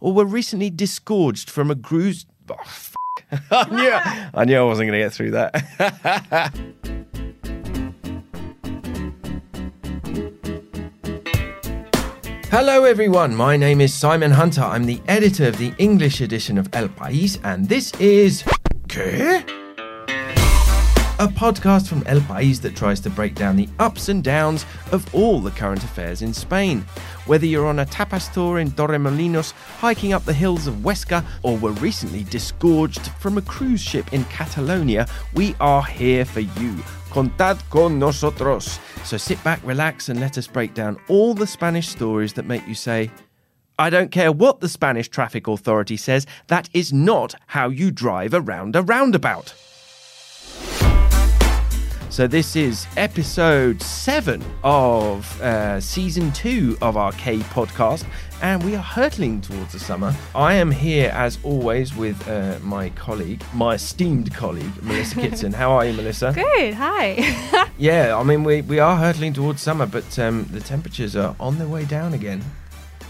or were recently disgorged from a cruise. Oh, f- I, knew, I knew I wasn't going to get through that. Hello, everyone. My name is Simon Hunter. I'm the editor of the English edition of El País, and this is. ¿Qué? A podcast from El País that tries to break down the ups and downs of all the current affairs in Spain. Whether you're on a tapas tour in Torremolinos, hiking up the hills of Huesca, or were recently disgorged from a cruise ship in Catalonia, we are here for you. Contad con nosotros. So sit back, relax, and let us break down all the Spanish stories that make you say, I don't care what the Spanish traffic authority says, that is not how you drive around a roundabout. So, this is episode seven of uh, season two of our Que podcast, and we are hurtling towards the summer. I am here, as always, with uh, my colleague, my esteemed colleague, Melissa Kitson. How are you, Melissa? Good. Hi. Yeah, I mean, we, we are hurtling towards summer, but um, the temperatures are on their way down again.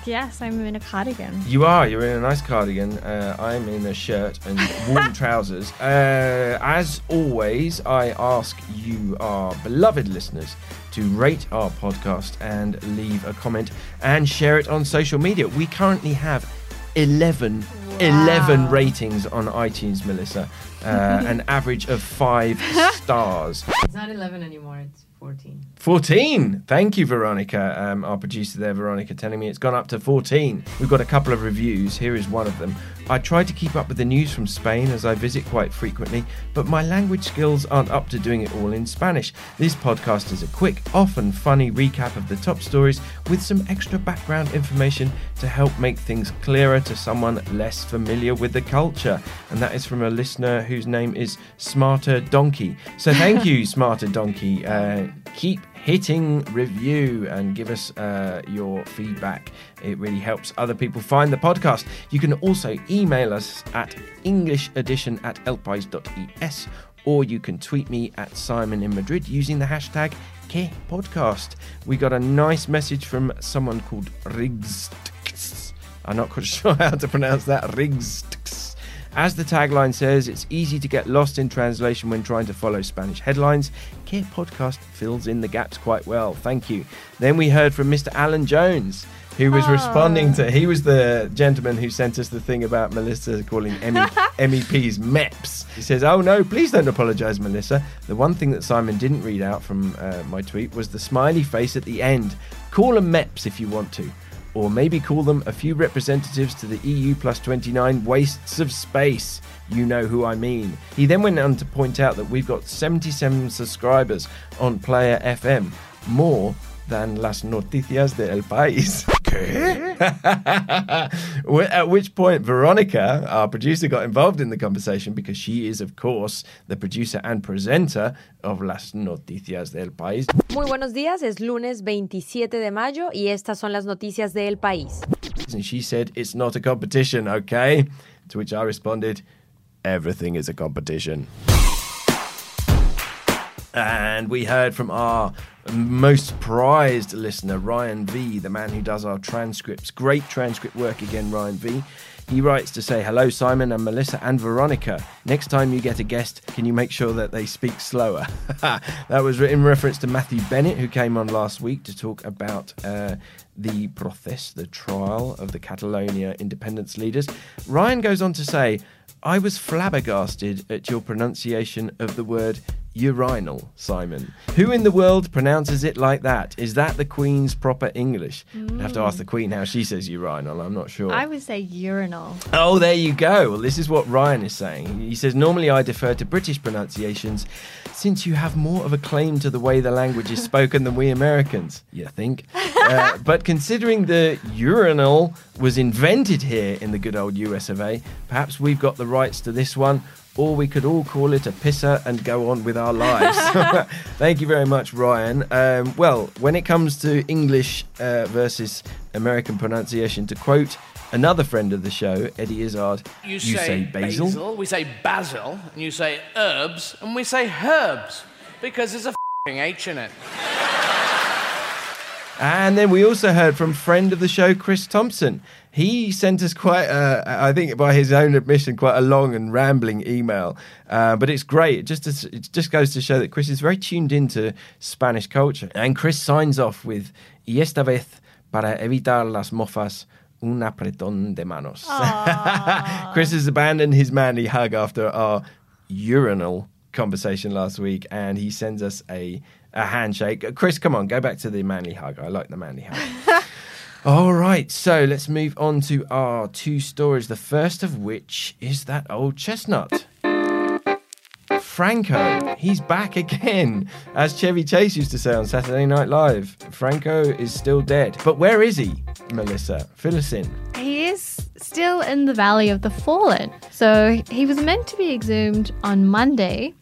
Yes, I'm in a cardigan. You are. You're in a nice cardigan. Uh, I'm in a shirt and warm trousers. Uh, as always, I ask you, our beloved listeners, to rate our podcast and leave a comment and share it on social media. We currently have 11, 11 ratings on iTunes, Melissa. Uh, an average of five stars. It's not 11 anymore, it's 14. 14. Thank you, Veronica. Um, our producer there, Veronica, telling me it's gone up to 14. We've got a couple of reviews. Here is one of them. I try to keep up with the news from Spain as I visit quite frequently, but my language skills aren't up to doing it all in Spanish. This podcast is a quick, often funny recap of the top stories with some extra background information to help make things clearer to someone less familiar with the culture. And that is from a listener whose name is Smarter Donkey. So thank you, Smarter Donkey. Uh, keep hitting review and give us uh, your feedback. It really helps other people find the podcast. You can also email us at englishedition at elpais.es or you can tweet me at Simon in Madrid using the hashtag Que Podcast. We got a nice message from someone called Riggs. I'm not quite sure how to pronounce that. Riggs. As the tagline says, it's easy to get lost in translation when trying to follow Spanish headlines. Que Podcast fills in the gaps quite well. Thank you. Then we heard from Mr. Alan Jones, who was Oh. responding to. He was the gentleman who sent us the thing about Melissa calling ME, MEPs MEPs. He says, "Oh no, please don't apologise, Melissa." The one thing that Simon didn't read out from uh, my tweet was the smiley face at the end. Call them MEPs if you want to or maybe call them a few representatives to the EU plus 29 wastes of space. You know who I mean. He then went on to point out that we've got 77 subscribers on Player FM, more than Las Noticias de El País. Wh- At which point, Veronica, our producer, got involved in the conversation because she is, of course, the producer and presenter of Las Noticias del País. Muy buenos días, es lunes 27 de mayo y estas son las noticias de El País. And she said, It's not a competition, okay? To which I responded, Everything is a competition. And we heard from our most prized listener, Ryan V, the man who does our transcripts. Great transcript work again, Ryan V. He writes to say, Hello, Simon and Melissa and Veronica. Next time you get a guest, can you make sure that they speak slower? that was in reference to Matthew Bennett, who came on last week to talk about uh, the process, the trial of the Catalonia independence leaders. Ryan goes on to say, I was flabbergasted at your pronunciation of the word urinal, Simon. Who in the world pronounces it like that? Is that the Queen's proper English? I'd have to ask the Queen how she says urinal, I'm not sure. I would say urinal. Oh, there you go. Well, this is what Ryan is saying. He says, Normally I defer to British pronunciations since you have more of a claim to the way the language is spoken than we Americans, you think? Uh, but considering the urinal was invented here in the good old US of A, perhaps we've got the rights to this one. Or we could all call it a pisser and go on with our lives. Thank you very much, Ryan. Um, well, when it comes to English uh, versus American pronunciation, to quote another friend of the show, Eddie Izzard, You, say, basil. we say basil, and you say herbs, and we say herbs, because there's a fing H in it. And then we also heard from friend of the show, Chris Thompson. He sent us quite, a, I think, by his own admission, quite a long and rambling email. Uh, but it's great. It just it just goes to show that Chris is very tuned into Spanish culture. And Chris signs off with "Y esta vez para evitar las mofas." Un apretón de manos. Chris has abandoned his manly hug after our urinal conversation last week, and he sends us a a handshake. Chris, come on, go back to the manly hug. I like the manly hug. All right, so let's move on to our two stories. The first of which is that old chestnut. Franco, he's back again. As Chevy Chase used to say on Saturday Night Live, Franco is still dead. But where is he, Melissa? Fill us in. He is still in the Valley of the Fallen. So he was meant to be exhumed on Monday,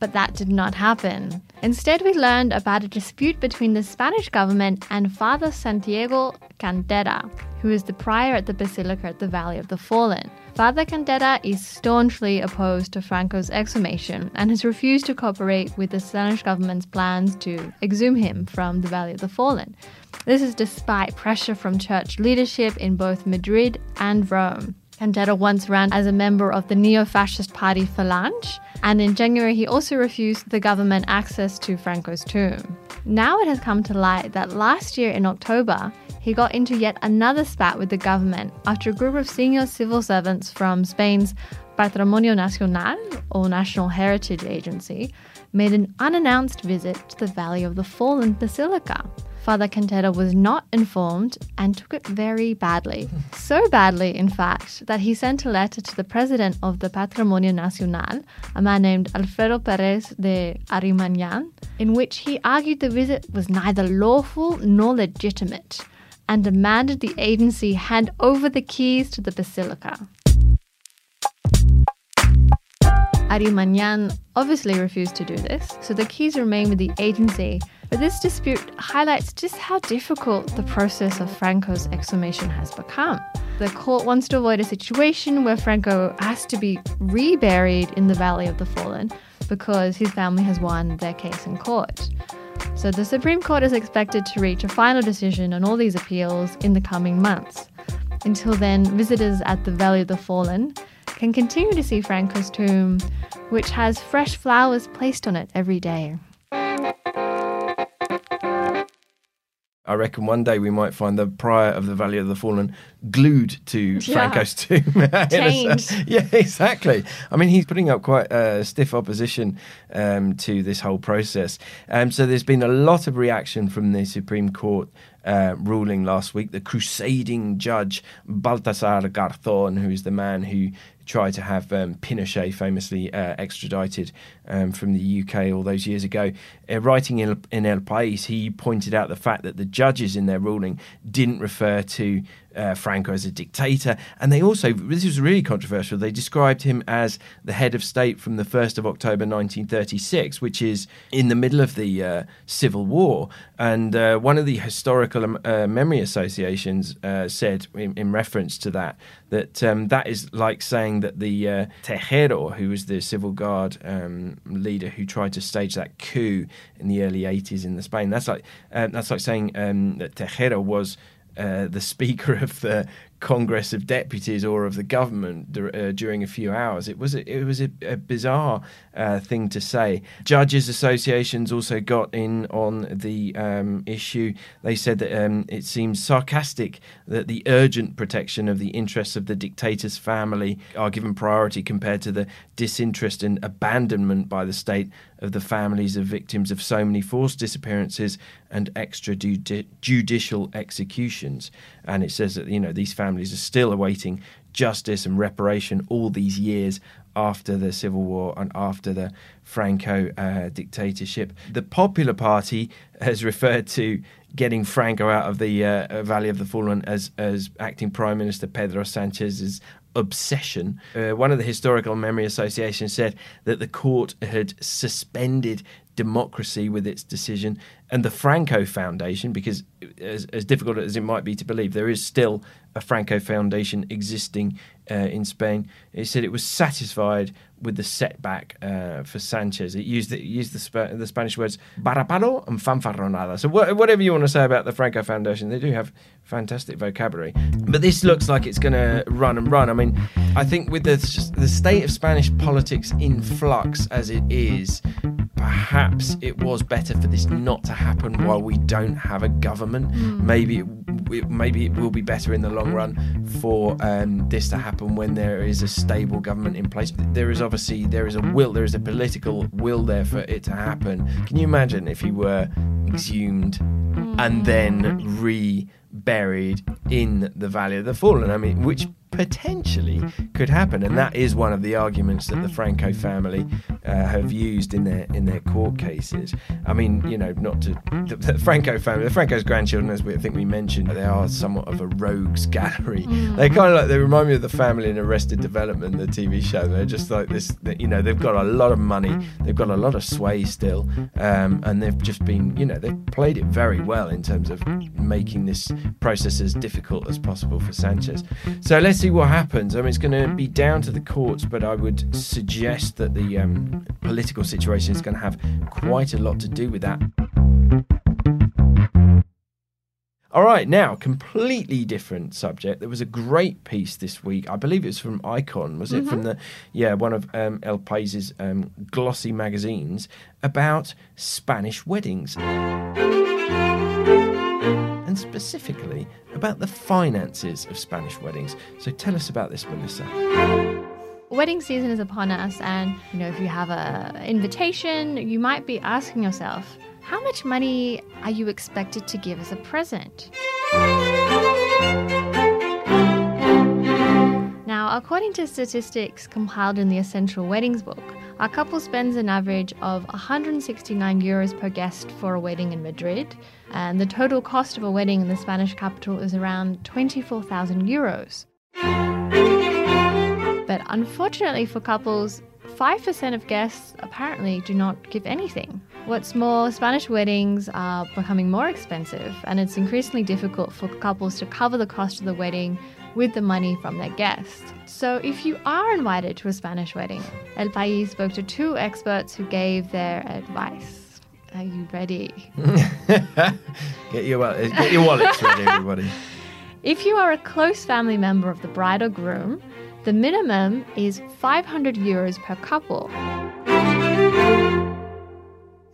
but that did not happen. Instead, we learned about a dispute between the Spanish government and Father Santiago Cantera, who is the prior at the Basilica at the Valley of the Fallen. Father Cantera is staunchly opposed to Franco's exhumation and has refused to cooperate with the Spanish government's plans to exhume him from the Valley of the Fallen. This is despite pressure from church leadership in both Madrid and Rome. Cantera once ran as a member of the neo fascist party Falange, and in January he also refused the government access to Franco's tomb. Now it has come to light that last year in October, he got into yet another spat with the government after a group of senior civil servants from Spain's Patrimonio Nacional, or National Heritage Agency, made an unannounced visit to the Valley of the Fallen Basilica. Father Cantera was not informed and took it very badly. So badly, in fact, that he sent a letter to the president of the Patrimonio Nacional, a man named Alfredo Perez de Armiñán, in which he argued the visit was neither lawful nor legitimate and demanded the agency hand over the keys to the basilica. Armiñán obviously refused to do this, so the keys remain with the agency. But this dispute highlights just how difficult the process of Franco's exhumation has become. The court wants to avoid a situation where Franco has to be reburied in the Valley of the Fallen because his family has won their case in court. So the Supreme Court is expected to reach a final decision on all these appeals in the coming months. Until then, visitors at the Valley of the Fallen can continue to see Franco's tomb, which has fresh flowers placed on it every day. I reckon one day we might find the prior of the Valley of the Fallen glued to Yeah. Franco's tomb. Yeah, exactly. I mean, he's putting up quite uh, stiff opposition um, to this whole process. Um, so there's been a lot of reaction from the Supreme Court uh, ruling last week. The crusading judge Baltasar Garzón, who is the man who tried to have um, Pinochet famously uh, extradited um, from the UK all those years ago. Uh, writing in, in El País, he pointed out the fact that the judges in their ruling didn't refer to uh, Franco as a dictator, and they also this was really controversial. They described him as the head of state from the first of October 1936, which is in the middle of the uh, Civil War. And uh, one of the historical um, uh, memory associations uh, said, in, in reference to that, that um, that is like saying that the uh, Tejero, who was the civil guard um, leader who tried to stage that coup in the early 80s in the Spain, that's like uh, that's like saying um, that Tejero was uh, the Speaker of the Congress of Deputies or of the government uh, during a few hours. It was a, it was a, a bizarre uh, thing to say. Judges associations also got in on the um, issue. They said that um, it seems sarcastic that the urgent protection of the interests of the dictator's family are given priority compared to the disinterest and abandonment by the state of the families of victims of so many forced disappearances and extrajudicial executions. And it says that you know these families are still awaiting justice and reparation all these years after the civil war and after the Franco uh, dictatorship. The Popular Party has referred to getting Franco out of the uh, Valley of the Fallen as as acting Prime Minister Pedro Sanchez's obsession. Uh, one of the historical memory associations said that the court had suspended democracy with its decision, and the Franco Foundation, because as, as difficult as it might be to believe, there is still a Franco Foundation existing uh, in Spain. It said it was satisfied with the setback uh, for Sanchez. It used the, it used the, Sp- the Spanish words "varapalo" and "fanfarronada." So wh- whatever you want to say about the Franco Foundation, they do have fantastic vocabulary. But this looks like it's going to run and run. I mean, I think with the the state of Spanish politics in flux as it is, perhaps it was better for this not to happen while we don't have a government. Maybe it, it- maybe it will be better in the long run for um, this to happen when there is a stable government in place. There is obviously there is a will, there is a political will there for it to happen. Can you imagine if he were exhumed and then re-buried in the Valley of the Fallen? I mean, which potentially could happen, and that is one of the arguments that the Franco family uh, have used in their in their court cases. I mean, you know, not to the, the Franco family, the Franco's grandchildren, as we I think we mentioned, they are somewhat of a rogues gallery. They kind of like they remind me of the family in Arrested Development, the TV show. They're just like this, you know, they've got a lot of money, they've got a lot of sway still, um, and they've just been, you know, they've played it very well in terms of making this process as difficult as possible for Sanchez. So let's see what happens. I mean, it's going to be down to the courts, but I would suggest that the um, political situation is going to have quite a lot to do with that. All right, now completely different subject. There was a great piece this week. I believe it was from Icon. Was it from the yeah one of um, El Pais's um, glossy magazines about Spanish weddings, and specifically about the finances of Spanish weddings. So tell us about this, Melissa. Wedding season is upon us, and you know, if you have a invitation, you might be asking yourself, how much money are you expected to give as a present? Now, according to statistics compiled in the Essential Weddings book, our couple spends an average of 169 euros per guest for a wedding in Madrid, and the total cost of a wedding in the Spanish capital is around 24,000 euros. Unfortunately for couples, 5% of guests apparently do not give anything. What's more, Spanish weddings are becoming more expensive, and it's increasingly difficult for couples to cover the cost of the wedding with the money from their guests. So, if you are invited to a Spanish wedding, El País spoke to two experts who gave their advice. Are you ready? get your get your wallets ready, everybody. If you are a close family member of the bride or groom, the minimum is 500 euros per couple.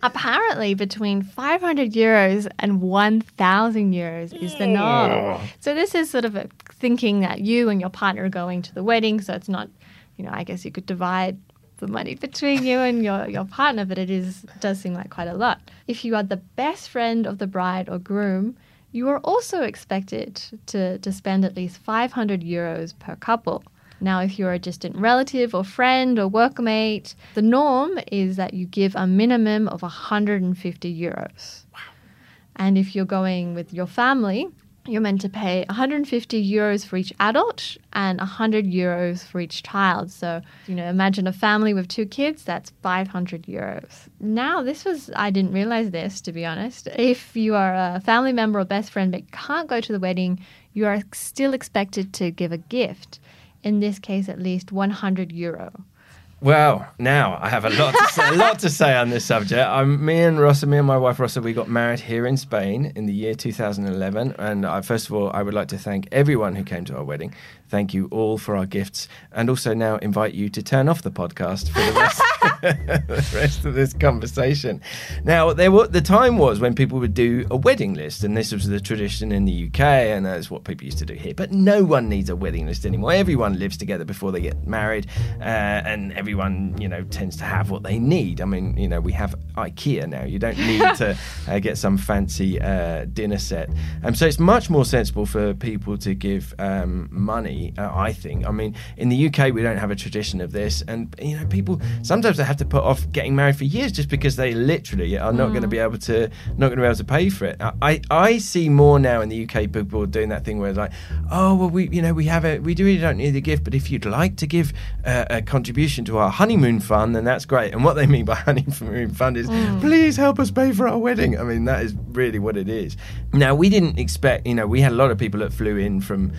Apparently, between 500 euros and 1,000 euros is the norm. So, this is sort of a thinking that you and your partner are going to the wedding. So, it's not, you know, I guess you could divide the money between you and your, your partner, but it is does seem like quite a lot. If you are the best friend of the bride or groom, you are also expected to, to spend at least 500 euros per couple. Now, if you're a distant relative or friend or workmate, the norm is that you give a minimum of 150 euros. Wow. And if you're going with your family, you're meant to pay 150 euros for each adult and 100 euros for each child. So, you know, imagine a family with two kids, that's 500 euros. Now, this was, I didn't realize this to be honest. If you are a family member or best friend but can't go to the wedding, you are still expected to give a gift. In this case, at least 100 euro. Well, now I have a lot to say, a lot to say on this subject. Me and Rossa, me and my wife Rossa, we got married here in Spain in the year 2011. And I, first of all, I would like to thank everyone who came to our wedding. Thank you all for our gifts, and also now invite you to turn off the podcast for the rest, the rest of this conversation. Now, there were, the time was when people would do a wedding list, and this was the tradition in the UK, and that's what people used to do here. But no one needs a wedding list anymore. Everyone lives together before they get married, uh, and everyone, you know, tends to have what they need. I mean, you know, we have IKEA now. You don't need to uh, get some fancy uh, dinner set. Um, so it's much more sensible for people to give um, money. Uh, I think. I mean, in the UK, we don't have a tradition of this, and you know, people sometimes they have to put off getting married for years just because they literally are not going to be able to not going to be able to pay for it. I I see more now in the UK people doing that thing where it's like, oh well, we you know we have a we really don't need a gift, but if you'd like to give uh, a contribution to our honeymoon fund, then that's great. And what they mean by honeymoon fund is, please help us pay for our wedding. I mean, that is really what it is. Now we didn't expect, you know, we had a lot of people that flew in from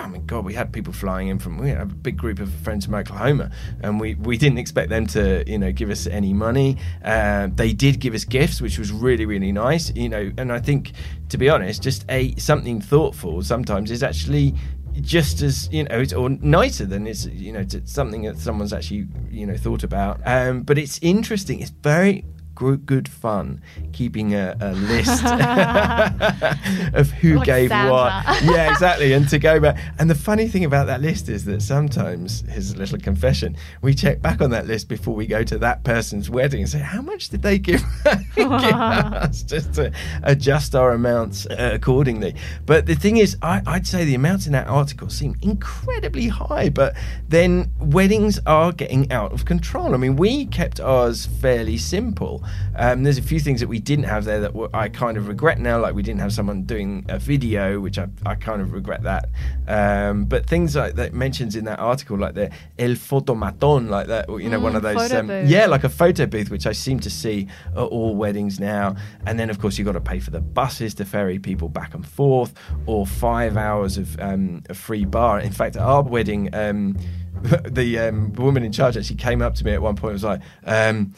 I mean, God, we had people flying in from we had a big group of friends from Oklahoma, and we we didn't expect them to you know give us any money. Uh, they did give us gifts, which was really really nice. You know, and I think to be honest, just a something thoughtful sometimes is actually just as you know or nicer than it's you know it's something that someone's actually you know thought about um, but it's interesting it's very good fun keeping a, a list of who Like gave Santa. what. Yeah exactly and to go back. And the funny thing about that list is that sometimes here's a little confession we check back on that list before we go to that person's wedding and say how much did they give, give us? Just to adjust our amounts uh, accordingly. But the thing is I, i'd say the amounts in that article seem incredibly high but then weddings are getting out of control. I mean we kept ours fairly simple um, there's a few things that we didn't have there that were, i kind of regret now like we didn't have someone doing a video which i, I kind of regret that. Um, but things like that mentions in that article like the el fotomaton like that you know one Mm, of those um, yeah like a photo booth which i seem to see at all weddings now. And then of course you've got to pay for the buses to ferry people back and forth or five hours of um, a free bar. In fact at our wedding um, the um, woman in charge actually came up to me at one point and was like um,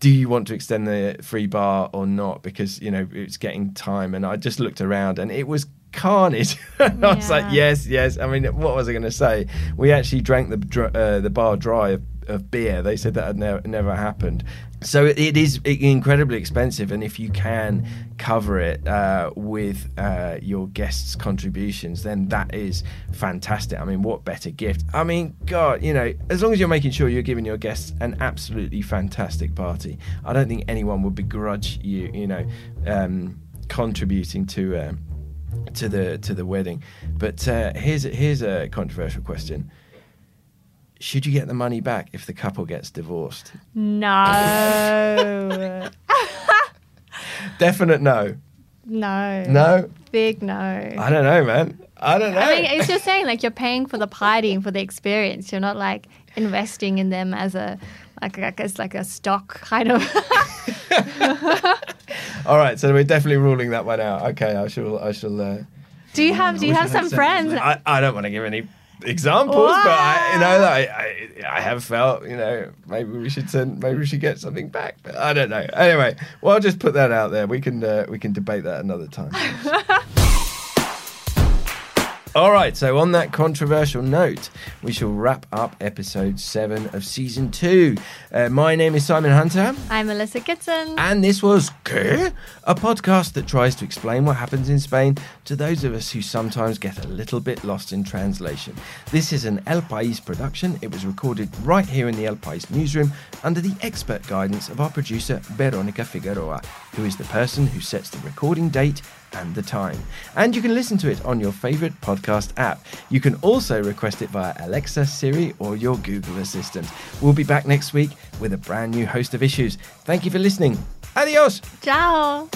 do you want to extend the free bar or not? Because you know it's getting time, and I just looked around, and it was carnage. I was like, yes, yes. I mean, what was I going to say? We actually drank the uh, the bar dry of, of beer. They said that had never never happened. So it, it is incredibly expensive, and if you can cover it uh, with uh, your guests' contributions, then that is fantastic. I mean, what better gift? I mean, God, you know, as long as you're making sure you're giving your guests an absolutely fantastic party, I don't think anyone would begrudge you, you know, um, contributing to. Um, to the to the wedding. But uh, here's here's a controversial question: Should you get the money back if the couple gets divorced? No. Definite no. no. No, Big no. I don't know, man. I don't know. I mean, it's just saying like you're paying for the party and for the experience. You're not like investing in them as a like like as like a stock kind of. All right, so we're definitely ruling that one out. Okay, I shall. I shall. Uh, do you have Do you have some friends? I, I don't want to give any examples, but I, you know, I, I I have felt, you know, maybe we should send, maybe we should get something back, but I don't know. Anyway, well, I'll just put that out there. We can uh, we can debate that another time. All right, so on that controversial note, we shall wrap up episode seven of season two. Uh, my name is Simon Hunter. I'm Melissa Kitson. And this was ¿Qué? a podcast that tries to explain what happens in Spain to those of us who sometimes get a little bit lost in translation. This is an El País production. It was recorded right here in the El País newsroom under the expert guidance of our producer Veronica Figueroa, who is the person who sets the recording date and the time. And you can listen to it on your favorite podcast app. You can also request it via Alexa, Siri, or your Google Assistant. We'll be back next week with a brand new host of issues. Thank you for listening. Adios. Ciao.